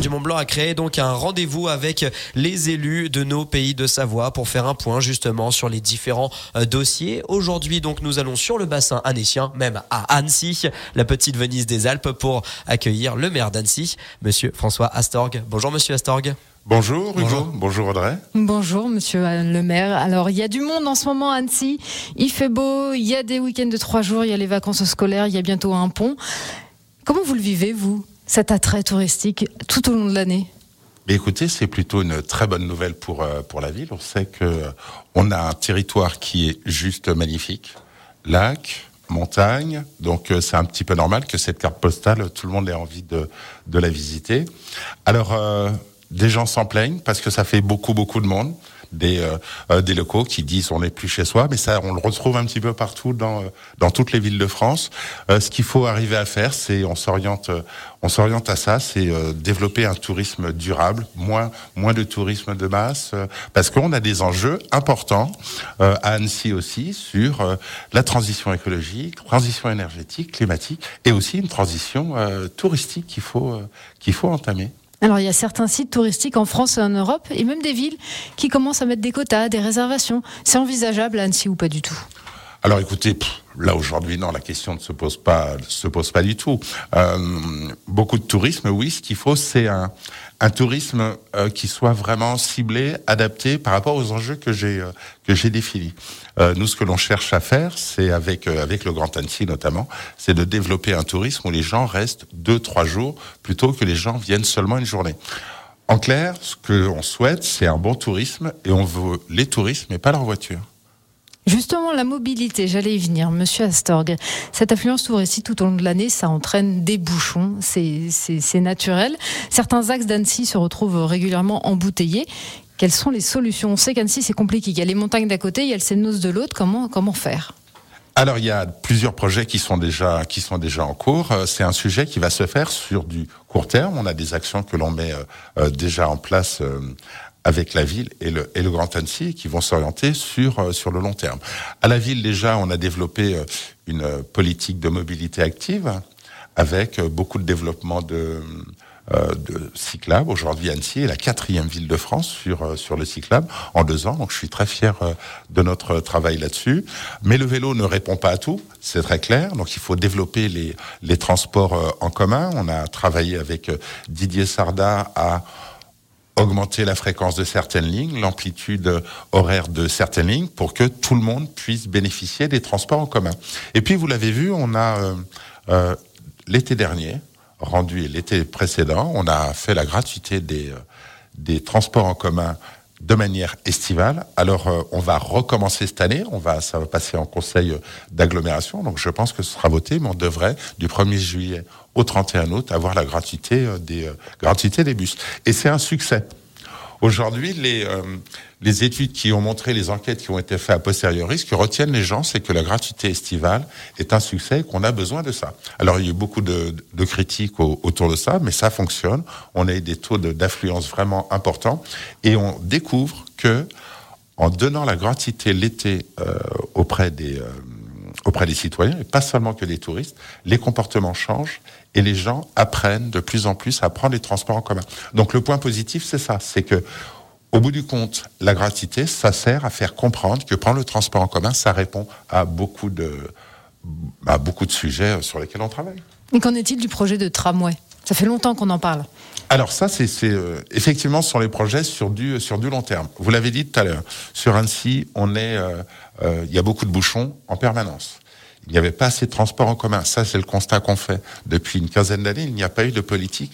du Mont Blanc a créé donc un rendez-vous avec les élus de nos pays de Savoie pour faire un point justement sur les différents euh, dossiers. Aujourd'hui donc nous allons sur le bassin annécien, même à Annecy, la petite Venise des Alpes pour accueillir le maire d'Annecy, monsieur François Astorg. Bonjour monsieur Astorg. Bonjour Hugo, bonjour. Audrey. Bonjour Monsieur le maire. Alors il y a du monde en ce moment à Annecy, il fait beau, il y a des week-ends de trois jours, il y a les vacances scolaires, il y a bientôt un pont. Comment vous le vivez vous, cet attrait touristique tout au long de l'année Écoutez, c'est plutôt une très bonne nouvelle pour, euh, pour la ville. On sait que on a un territoire qui est juste magnifique. Lac, montagne, donc euh, c'est un petit peu normal que cette carte postale, tout le monde ait envie de, de la visiter. Alors, euh, des gens s'en plaignent parce que ça fait beaucoup, beaucoup de monde. Des, euh, euh, des locaux qui disent on n'est plus chez soi, mais ça on le retrouve un petit peu partout dans euh, dans toutes les villes de France. ce qu'il faut arriver à faire, c'est on s'oriente on s'oriente à ça, c'est développer un tourisme durable, moins moins de tourisme de masse, parce qu'on a des enjeux importants à Annecy aussi sur la transition écologique, transition énergétique, climatique, et aussi une transition touristique qu'il faut qu'il faut entamer. Alors il y a certains sites touristiques en France et en Europe, et même des villes, qui commencent à mettre des quotas, des réservations. C'est envisageable à Annecy ou pas du tout? Alors écoutez, là aujourd'hui, non, la question ne se pose pas, se pose pas du tout. Euh, beaucoup de tourisme, oui. Ce qu'il faut, c'est un, tourisme euh, qui soit vraiment ciblé, adapté par rapport aux enjeux que j'ai euh, définis. Nous, ce que l'on cherche à faire, c'est avec avec le Grand Annecy notamment, c'est de développer un tourisme où les gens restent deux trois jours plutôt que les gens viennent seulement une journée. En clair, ce que l'on souhaite, c'est un bon tourisme et on veut les touristes, mais pas leur voiture. Justement, la mobilité, j'allais y venir, Monsieur Astorg. Cette affluence touristique tout au long de l'année, ça entraîne des bouchons, c'est naturel. Certains axes d'Annecy se retrouvent régulièrement embouteillés. Quelles sont les solutions? On sait qu'Annecy, c'est compliqué. Il y a les montagnes d'un côté, il y a le Sénos de l'autre. Comment, comment faire? Alors il y a plusieurs projets qui sont déjà qui sont déjà en cours. Euh, c'est un sujet qui va se faire sur du court terme. On a des actions que l'on met euh, euh, déjà en place avec la ville et le, et le Grand Annecy qui vont s'orienter sur, euh, sur le long terme. À la ville, déjà, on a développé euh, une politique de mobilité active avec euh, beaucoup de développement de, de cyclable. Aujourd'hui, Annecy est la quatrième ville de France sur, sur le cyclable en deux ans. Donc, je suis très fier de notre travail là-dessus. Mais le vélo ne répond pas à tout, c'est très clair. Donc, il faut développer les, les transports en commun. On a travaillé avec Didier Sarda à augmenter la fréquence de certaines lignes, l'amplitude horaire de certaines lignes, pour que tout le monde puisse bénéficier des transports en commun. Et puis, vous l'avez vu, on a euh, euh, l'été dernier, rendu l'été précédent, on a fait la gratuité des, euh, transports en commun de manière estivale. Alors, on va recommencer cette année. On va, ça va passer en conseil d'agglomération. Donc, je pense que ce sera voté, mais on devrait, du 1er juillet au 31 août, avoir la gratuité euh, des, euh, gratuité des bus. Et c'est un succès. Aujourd'hui, les, les études qui ont montré, les enquêtes qui ont été faites a posteriori, ce que retiennent les gens, c'est que la gratuité estivale est un succès et qu'on a besoin de ça. Alors, il y a eu beaucoup de, critiques autour de ça, mais ça fonctionne. On a eu des taux d'affluence vraiment importants et on découvre que en donnant la gratuité l'été euh, auprès des euh, auprès des citoyens, et pas seulement que des touristes, les comportements changent et les gens apprennent de plus en plus à prendre les transports en commun. Donc le point positif, c'est ça, c'est que au bout du compte, la gratuité, ça sert à faire comprendre que prendre le transport en commun, ça répond à beaucoup de, à beaucoup de sujets sur lesquels on travaille. Et qu'en est-il du projet de tramway? Ça fait longtemps qu'on en parle. Alors ça, c'est euh, effectivement ce sont les projets sur du sur du long terme. Vous l'avez dit tout à l'heure. Sur Annecy, on est, euh, euh, il y a beaucoup de bouchons en permanence. Il n'y avait pas assez de transport en commun. Ça, c'est le constat qu'on fait depuis une quinzaine d'années. Il n'y a pas eu de politique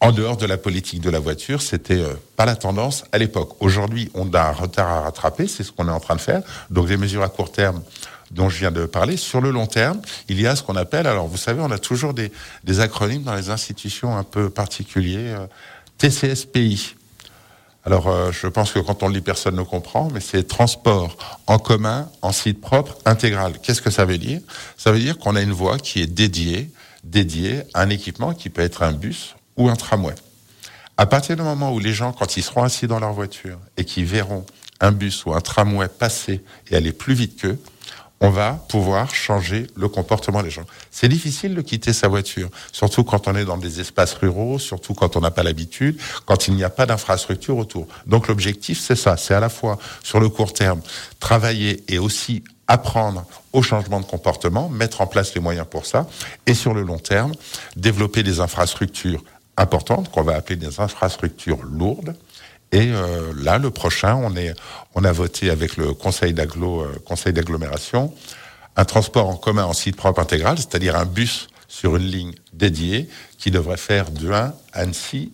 en dehors de la politique de la voiture, c'était pas la tendance à l'époque. Aujourd'hui, on a un retard à rattraper, c'est ce qu'on est en train de faire. Donc des mesures à court terme dont je viens de parler. Sur le long terme, il y a ce qu'on appelle, alors vous savez, on a toujours des, acronymes dans les institutions un peu particuliers, euh, TCSPI. Alors, euh, je pense que quand on le lit, personne ne comprend, mais c'est transport en commun, en site propre, intégral. Qu'est-ce que ça veut dire? Ça veut dire qu'on a une voie qui est dédiée, dédiée à un équipement qui peut être un bus ou un tramway. À partir du moment où les gens, quand ils seront assis dans leur voiture et qu'ils verront un bus ou un tramway passer et aller plus vite qu'eux, on va pouvoir changer le comportement des gens. C'est difficile de quitter sa voiture, surtout quand on est dans des espaces ruraux, surtout quand on n'a pas l'habitude, quand il n'y a pas d'infrastructure autour. Donc l'objectif, c'est ça, c'est à la fois sur le court terme, travailler et aussi apprendre au changement de comportement, mettre en place les moyens pour ça, et sur le long terme, développer des infrastructures importantes qu'on va appeler des infrastructures lourdes, et euh, là, le prochain, on, a voté avec le conseil euh, d'agglomération un transport en commun en site propre intégral, c'est-à-dire un bus sur une ligne dédiée qui devrait faire de 1 Annecy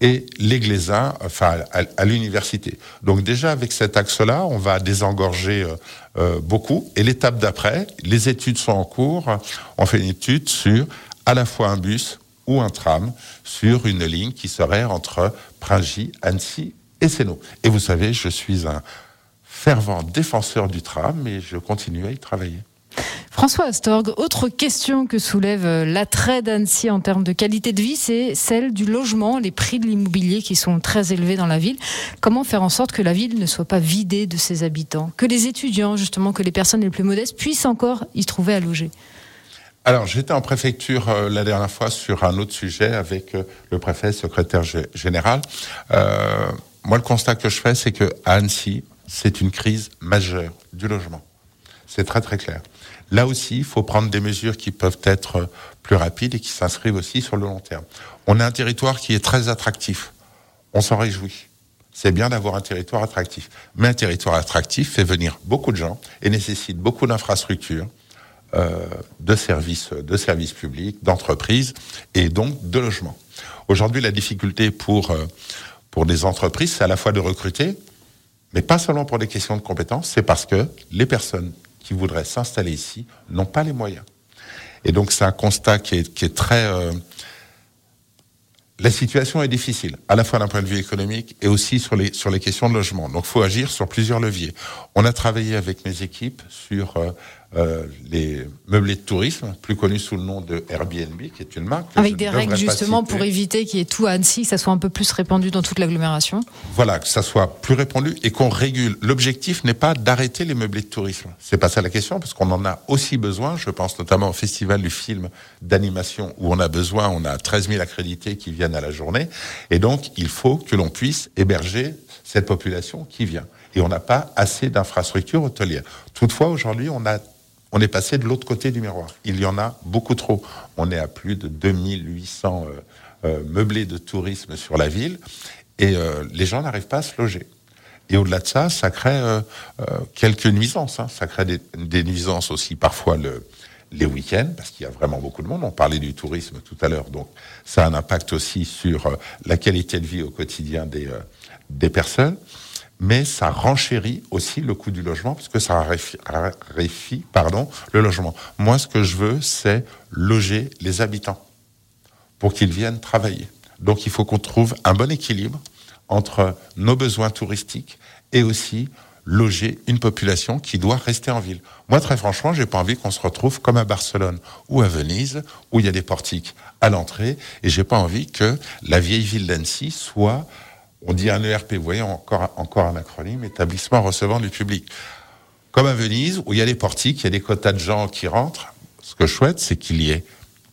et les Glaisins, enfin à, l'université. Donc déjà avec cet axe-là, on va désengorger euh, beaucoup. Et l'étape d'après, les études sont en cours. On fait une étude sur à la fois un bus ou un tram sur une ligne qui serait entre Pringy, Annecy et Sénaux. Et vous savez, je suis un fervent défenseur du tram et je continue à y travailler. François Astorg, autre question que soulève euh, l'attrait d'Annecy en termes de qualité de vie, c'est celle du logement, les prix de l'immobilier qui sont très élevés dans la ville. Comment faire en sorte que la ville ne soit pas vidée de ses habitants, que les étudiants, justement, que les personnes les plus modestes puissent encore y trouver à loger? Alors, j'étais en préfecture euh, la dernière fois sur un autre sujet avec euh, le préfet, secrétaire général. Euh, moi, le constat que je fais, c'est que à Annecy, c'est une crise majeure du logement. C'est très très clair. Là aussi, il faut prendre des mesures qui peuvent être plus rapides et qui s'inscrivent aussi sur le long terme. On a un territoire qui est très attractif. On s'en réjouit. C'est bien d'avoir un territoire attractif. Mais un territoire attractif fait venir beaucoup de gens et nécessite beaucoup d'infrastructures euh, de services, de services publics, d'entreprises et donc de logements. Aujourd'hui, la difficulté pour euh, pour des entreprises, c'est à la fois de recruter, mais pas seulement pour des questions de compétences, c'est parce que les personnes qui voudraient s'installer ici n'ont pas les moyens. Et donc c'est un constat qui est, très euh, la situation est difficile, à la fois d'un point de vue économique et aussi sur les, sur les questions de logement. Donc, il faut agir sur plusieurs leviers. On a travaillé avec mes équipes sur euh, euh, les meublés de tourisme, plus connus sous le nom de Airbnb, qui est une marque. Avec des règles justement pour éviter qu'il y ait tout à Annecy, que ça soit un peu plus répandu dans toute l'agglomération. Voilà, que ça soit plus répandu et qu'on régule. L'objectif n'est pas d'arrêter les meublés de tourisme. C'est pas ça la question, parce qu'on en a aussi besoin. Je pense notamment au festival du film d'animation où on a besoin, on a 13 000 accrédités qui viennent à la journée, et donc il faut que l'on puisse héberger cette population qui vient. Et on n'a pas assez d'infrastructures hôtelières. Toutefois, aujourd'hui, on a on est passé de l'autre côté du miroir. Il y en a beaucoup trop. On est à plus de 2800 euh, euh, meublés de tourisme sur la ville et euh, les gens n'arrivent pas à se loger. Et au-delà de ça, ça crée quelques nuisances. Hein. Ça crée des, nuisances aussi parfois le, les week-ends, parce qu'il y a vraiment beaucoup de monde. On parlait du tourisme tout à l'heure, donc ça a un impact aussi sur la qualité de vie au quotidien des, des personnes mais ça renchérit aussi le coût du logement parce que ça raréfie, le logement. Moi, ce que je veux, c'est loger les habitants pour qu'ils viennent travailler. Donc, il faut qu'on trouve un bon équilibre entre nos besoins touristiques et aussi loger une population qui doit rester en ville. Moi, très franchement, j'ai pas envie qu'on se retrouve comme à Barcelone ou à Venise, où il y a des portiques à l'entrée, et j'ai pas envie que la vieille ville d'Annecy soit on dit un ERP, vous voyez, encore, encore un acronyme, établissement recevant du public. Comme à Venise, où il y a des portiques, il y a des quotas de gens qui rentrent. Ce que je souhaite, c'est qu'il y ait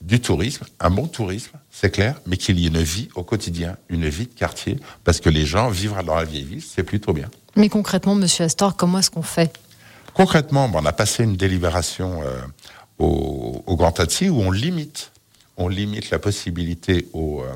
du tourisme, un bon tourisme, c'est clair, mais qu'il y ait une vie au quotidien, une vie de quartier, parce que les gens vivre dans la vieille ville, c'est plutôt bien. Mais concrètement, Monsieur Astor, comment est-ce qu'on fait? Concrètement, on a passé une délibération euh, au, Grand Annecy où on limite, on limite la possibilité aux, euh,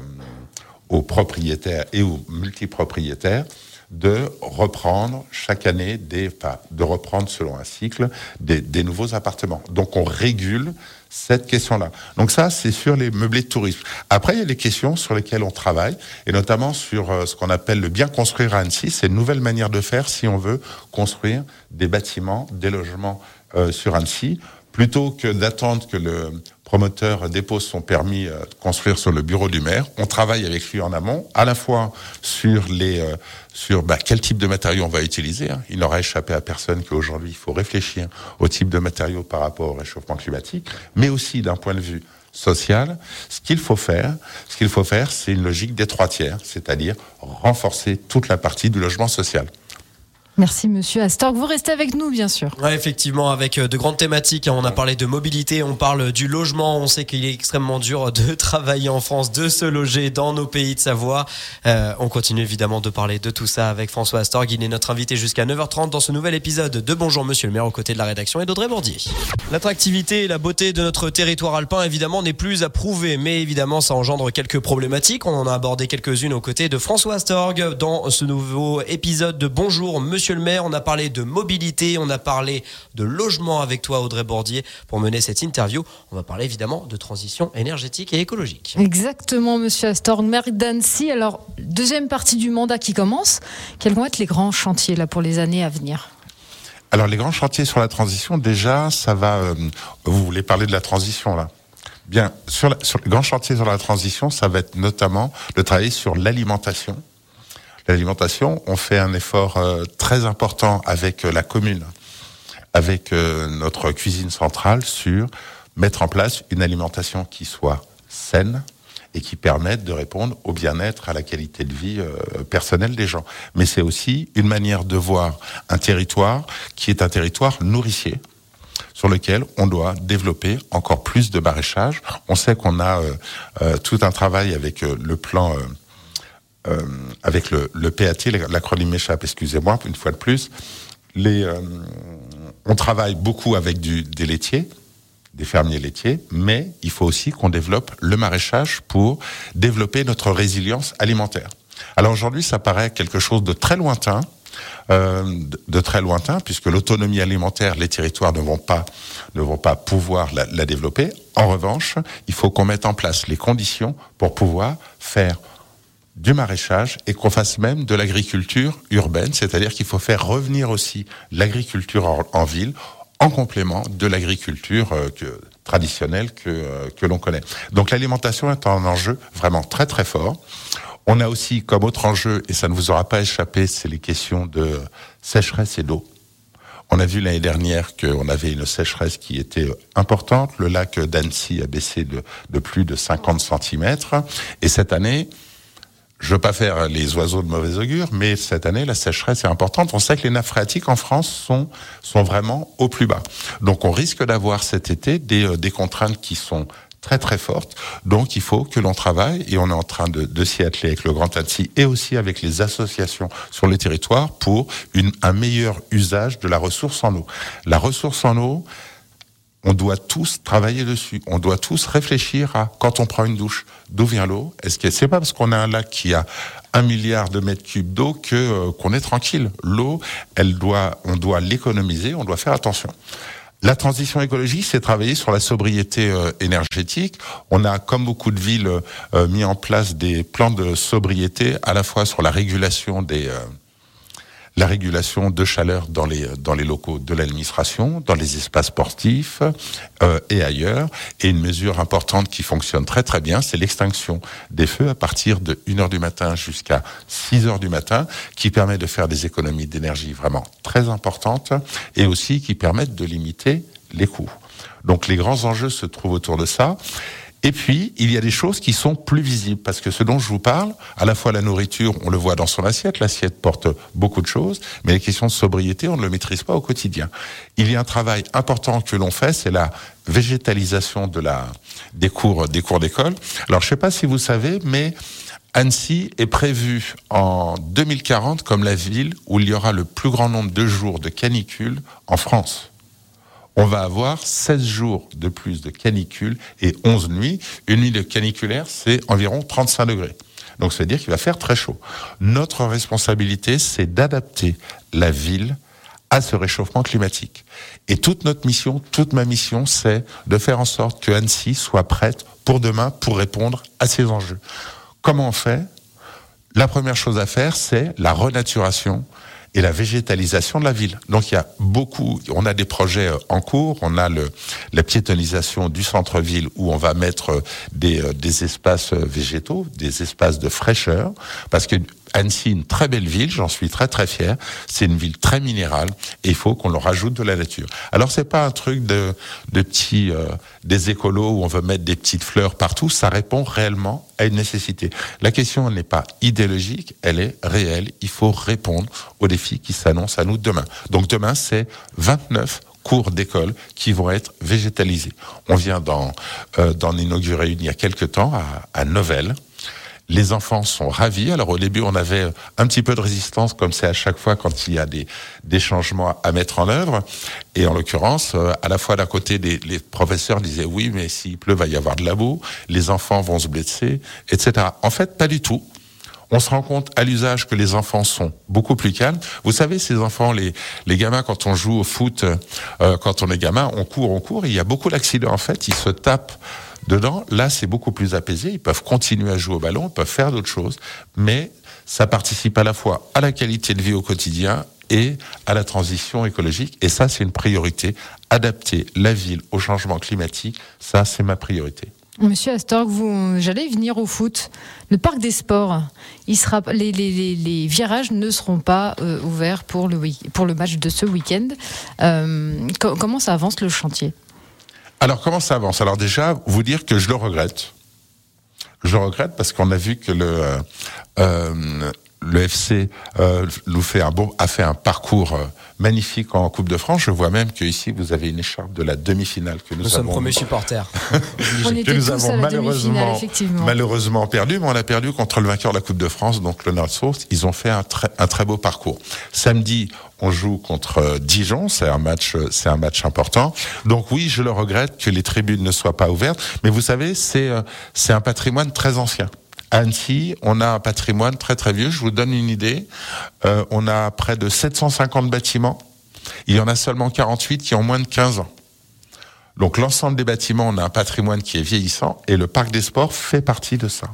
aux propriétaires et aux multipropriétaires de reprendre chaque année des, pas, de reprendre selon un cycle des, des, nouveaux appartements. Donc on régule cette question-là. Donc ça, c'est sur les meublés de tourisme. Après, il y a les questions sur lesquelles on travaille, et notamment sur euh, ce qu'on appelle le bien construire à Annecy. C'est une nouvelle manière de faire si on veut construire des bâtiments, des logements euh, sur Annecy, plutôt que d'attendre que le promoteur dépose son permis euh, de construire sur le bureau du maire. On travaille avec lui en amont, à la fois sur les euh, sur bah, quel type de matériaux on va utiliser. Hein. Il n'aura échappé à personne qu'aujourd'hui il faut réfléchir au type de matériaux par rapport au réchauffement climatique, mais aussi d'un point de vue social. Ce qu'il faut faire, ce qu'il faut faire, c'est une logique des trois tiers, c'est-à-dire renforcer toute la partie du logement social. Merci Monsieur Astorg. Vous restez avec nous, bien sûr. Effectivement, avec euh, de grandes thématiques. Hein. On a parlé de mobilité, on parle du logement. On sait qu'il est extrêmement dur de travailler en France, de se loger dans nos pays de Savoie. Euh, on continue évidemment de parler de tout ça avec François Astorg. Il est notre invité jusqu'à 9h30 dans ce nouvel épisode de Bonjour Monsieur le maire aux côtés de la rédaction et d'Audrey Bordier. L'attractivité et la beauté de notre territoire alpin, évidemment, n'est plus à prouver. Mais évidemment, ça engendre quelques problématiques. On en a abordé quelques-unes aux côtés de François Astorg dans ce nouveau épisode de Bonjour Monsieur Monsieur le maire, on a parlé de mobilité, on a parlé de logement avec toi, Audrey Bordier, pour mener cette interview. On va parler évidemment de transition énergétique et écologique. Exactement, Monsieur Astor, maire d'Annecy. Alors, deuxième partie du mandat qui commence. Quels vont être les grands chantiers là pour les années à venir? Alors, les grands chantiers sur la transition, déjà, ça va. Euh, vous voulez parler de la transition là? Bien, sur, sur les grands chantiers sur la transition, ça va être notamment de travailler sur l'alimentation l'alimentation, on fait un effort euh, très important avec euh, la commune, avec euh, notre cuisine centrale sur mettre en place une alimentation qui soit saine et qui permette de répondre au bien-être, à la qualité de vie personnelle des gens. Mais c'est aussi une manière de voir un territoire qui est un territoire nourricier sur lequel on doit développer encore plus de maraîchage. On sait qu'on a tout un travail avec le plan euh, avec le, le PAT, l'acronyme m'échappe, excusez-moi, une fois de plus. Les, euh, on travaille beaucoup avec du, des laitiers, des fermiers laitiers, mais il faut aussi qu'on développe le maraîchage pour développer notre résilience alimentaire. Alors aujourd'hui, ça paraît quelque chose de très lointain, euh, de, de, très lointain, puisque l'autonomie alimentaire, les territoires ne vont pas, ne vont pas pouvoir la, la développer. En revanche, il faut qu'on mette en place les conditions pour pouvoir faire du maraîchage et qu'on fasse même de l'agriculture urbaine, c'est-à-dire qu'il faut faire revenir aussi l'agriculture en, ville en complément de l'agriculture euh, traditionnelle que, euh, que l'on connaît. Donc l'alimentation est un enjeu vraiment très très fort. On a aussi comme autre enjeu, et ça ne vous aura pas échappé, c'est les questions de sécheresse et d'eau. On a vu l'année dernière qu'on avait une sécheresse qui était importante. Le lac d'Annecy a baissé de, plus de 50 cm. Et cette année, je veux pas faire les oiseaux de mauvais augure, mais cette année, la sécheresse est importante. On sait que les nappes phréatiques en France sont, sont vraiment au plus bas. Donc, on risque d'avoir cet été des, euh, des contraintes qui sont très très fortes. Donc il faut que l'on travaille et on est en train de, de s'y atteler avec le Grand Annecy et aussi avec les associations sur les territoires pour une, un meilleur usage de la ressource en eau. La ressource en eau, on doit tous travailler dessus. On doit tous réfléchir à quand on prend une douche, d'où vient l'eau Est-ce que c'est pas parce qu'on a un lac qui a un milliard de mètres cubes d'eau que euh, qu'on est tranquille? L'eau, elle doit, on doit l'économiser, on doit faire attention. La transition écologique, c'est travailler sur la sobriété euh, énergétique. On a, comme beaucoup de villes, euh, mis en place des plans de sobriété, à la fois sur la régulation des la régulation de chaleur dans les, dans les locaux de l'administration, dans les espaces sportifs euh, et ailleurs. Et une mesure importante qui fonctionne très très bien, c'est l'extinction des feux à partir de 1h du matin jusqu'à 6h du matin, qui permet de faire des économies d'énergie vraiment très importantes et aussi qui permettent de limiter les coûts. Donc les grands enjeux se trouvent autour de ça. Et puis, il y a des choses qui sont plus visibles, parce que ce dont je vous parle, à la fois la nourriture, on le voit dans son assiette, l'assiette porte beaucoup de choses, mais les questions de sobriété, on ne le maîtrise pas au quotidien. Il y a un travail important que l'on fait, c'est la végétalisation de la, des cours, des cours d'école. Alors, je ne sais pas si vous savez, mais Annecy est prévue en 2040 comme la ville où il y aura le plus grand nombre de jours de canicule en France on va avoir 16 jours de plus de canicule et 11 nuits. Une nuit de caniculaire, c'est environ 35 degrés. Donc ça veut dire qu'il va faire très chaud. Notre responsabilité, c'est d'adapter la ville à ce réchauffement climatique. Et toute notre mission, toute ma mission, c'est de faire en sorte que Annecy soit prête pour demain pour répondre à ces enjeux. Comment on fait? La première chose à faire, c'est la renaturation et la végétalisation de la ville. Donc il y a beaucoup, on a des projets euh, en cours, on a le, la piétonisation du centre-ville où on va mettre euh, des, euh, des espaces végétaux, des espaces de fraîcheur, parce que Annecy, une très belle ville, j'en suis très très fier. C'est une ville très minérale et il faut qu'on leur rajoute de la nature. Alors c'est pas un truc de, de petits euh, des écolos où on veut mettre des petites fleurs partout. Ça répond réellement à une nécessité. La question n'est pas idéologique, elle est réelle. Il faut répondre aux défis défi qui s'annonce à nous demain. Donc demain, c'est 29 cours d'école qui vont être végétalisés. On vient d'en euh, inaugurer une il y a quelques temps à, à Novelle. Les enfants sont ravis. Alors au début, on avait un petit peu de résistance, comme c'est à chaque fois quand il y a des, des changements à mettre en œuvre. Et en l'occurrence, euh, à la fois d'un côté, les, les, professeurs disaient oui, mais s'il pleut, va y avoir de la boue, les enfants vont se blesser, etc. En fait, pas du tout on se rend compte à l'usage que les enfants sont beaucoup plus calmes. Vous savez, ces enfants, les, les gamins, quand on joue au foot, euh, quand on est gamin, on court, on court, il y a beaucoup d'accidents. En fait, ils se tapent Dedans, là, c'est beaucoup plus apaisé. Ils peuvent continuer à jouer au ballon, ils peuvent faire d'autres choses, mais ça participe à la fois à la qualité de vie au quotidien et à la transition écologique. Et ça, c'est une priorité. Adapter la ville au changement climatique, ça, c'est ma priorité. Monsieur Astorg, vous, j'allais venir au foot. Le parc des sports, les, virages ne seront pas euh, ouverts pour le, le match de ce week-end. Euh, comment ça avance le chantier? Alors comment ça avance? Alors déjà, vous dire que je le regrette. Je regrette parce qu'on a vu que le euh le FC euh, fait un bon, a fait un parcours euh, magnifique en Coupe de France. Je vois même que ici vous avez une écharpe de la demi-finale que nous, nous sommes premiers supporters. que nous avons malheureusement, malheureusement perdu, mais on a perdu contre le vainqueur de la Coupe de France, donc le Nord Source. Ils ont fait un très, un très beau parcours. Samedi, on joue contre euh, Dijon, c'est un match, c'est un match important. Donc oui, je le regrette que les tribunes ne soient pas ouvertes, mais vous savez, c'est c'est un patrimoine très ancien. Annecy, on a un patrimoine très très vieux. Je vous donne une idée. Euh, on a près de 750 bâtiments. Il y en a seulement 48 qui ont moins de 15 ans. Donc l'ensemble des bâtiments, on a un patrimoine qui est vieillissant et le parc des sports fait partie de ça.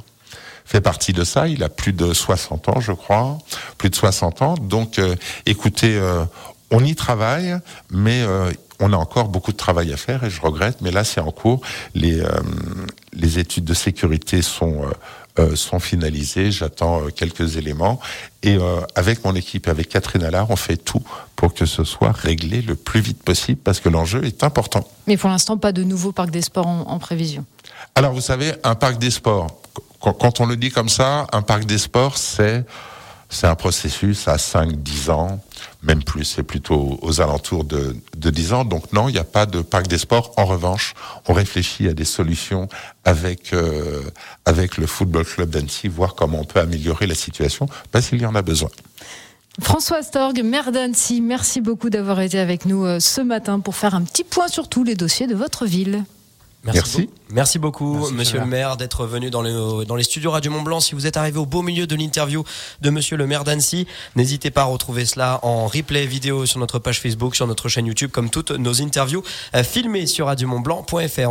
Fait partie de ça. Il a plus de 60 ans, je crois, plus de 60 ans. Donc, euh, écoutez, euh, on y travaille, mais on a encore beaucoup de travail à faire et je regrette, mais là c'est en cours. Les, les études de sécurité sont sont finalisés. J'attends euh, quelques éléments. Et euh, avec mon équipe, avec Catherine Allard, on fait tout pour que ce soit réglé le plus vite possible parce que l'enjeu est important. Mais pour l'instant, pas de nouveau parc des sports en, en prévision. Alors, vous savez, un parc des sports, quand on le dit comme ça, un parc des sports, c'est c'est un processus à 5-10 ans, même plus, c'est plutôt aux alentours de, de 10 ans. Donc non, il n'y a pas de parc des sports. En revanche, on réfléchit à des solutions avec, euh, avec le Football Club d'Annecy, voir comment on peut améliorer la situation, parce qu'il y en a besoin. François Storg, maire d'Annecy, merci beaucoup d'avoir été avec nous euh, ce matin pour faire un petit point sur tous les dossiers de votre ville. Merci. Merci. beaucoup, monsieur le maire, d'être venu dans les, dans les studios Radio Mont Blanc. Si vous êtes arrivé au beau milieu de l'interview de monsieur le maire d'Annecy, n'hésitez pas à retrouver cela en replay vidéo sur notre page Facebook, sur notre chaîne YouTube, comme toutes nos interviews euh, filmées sur radiomontblanc.fr.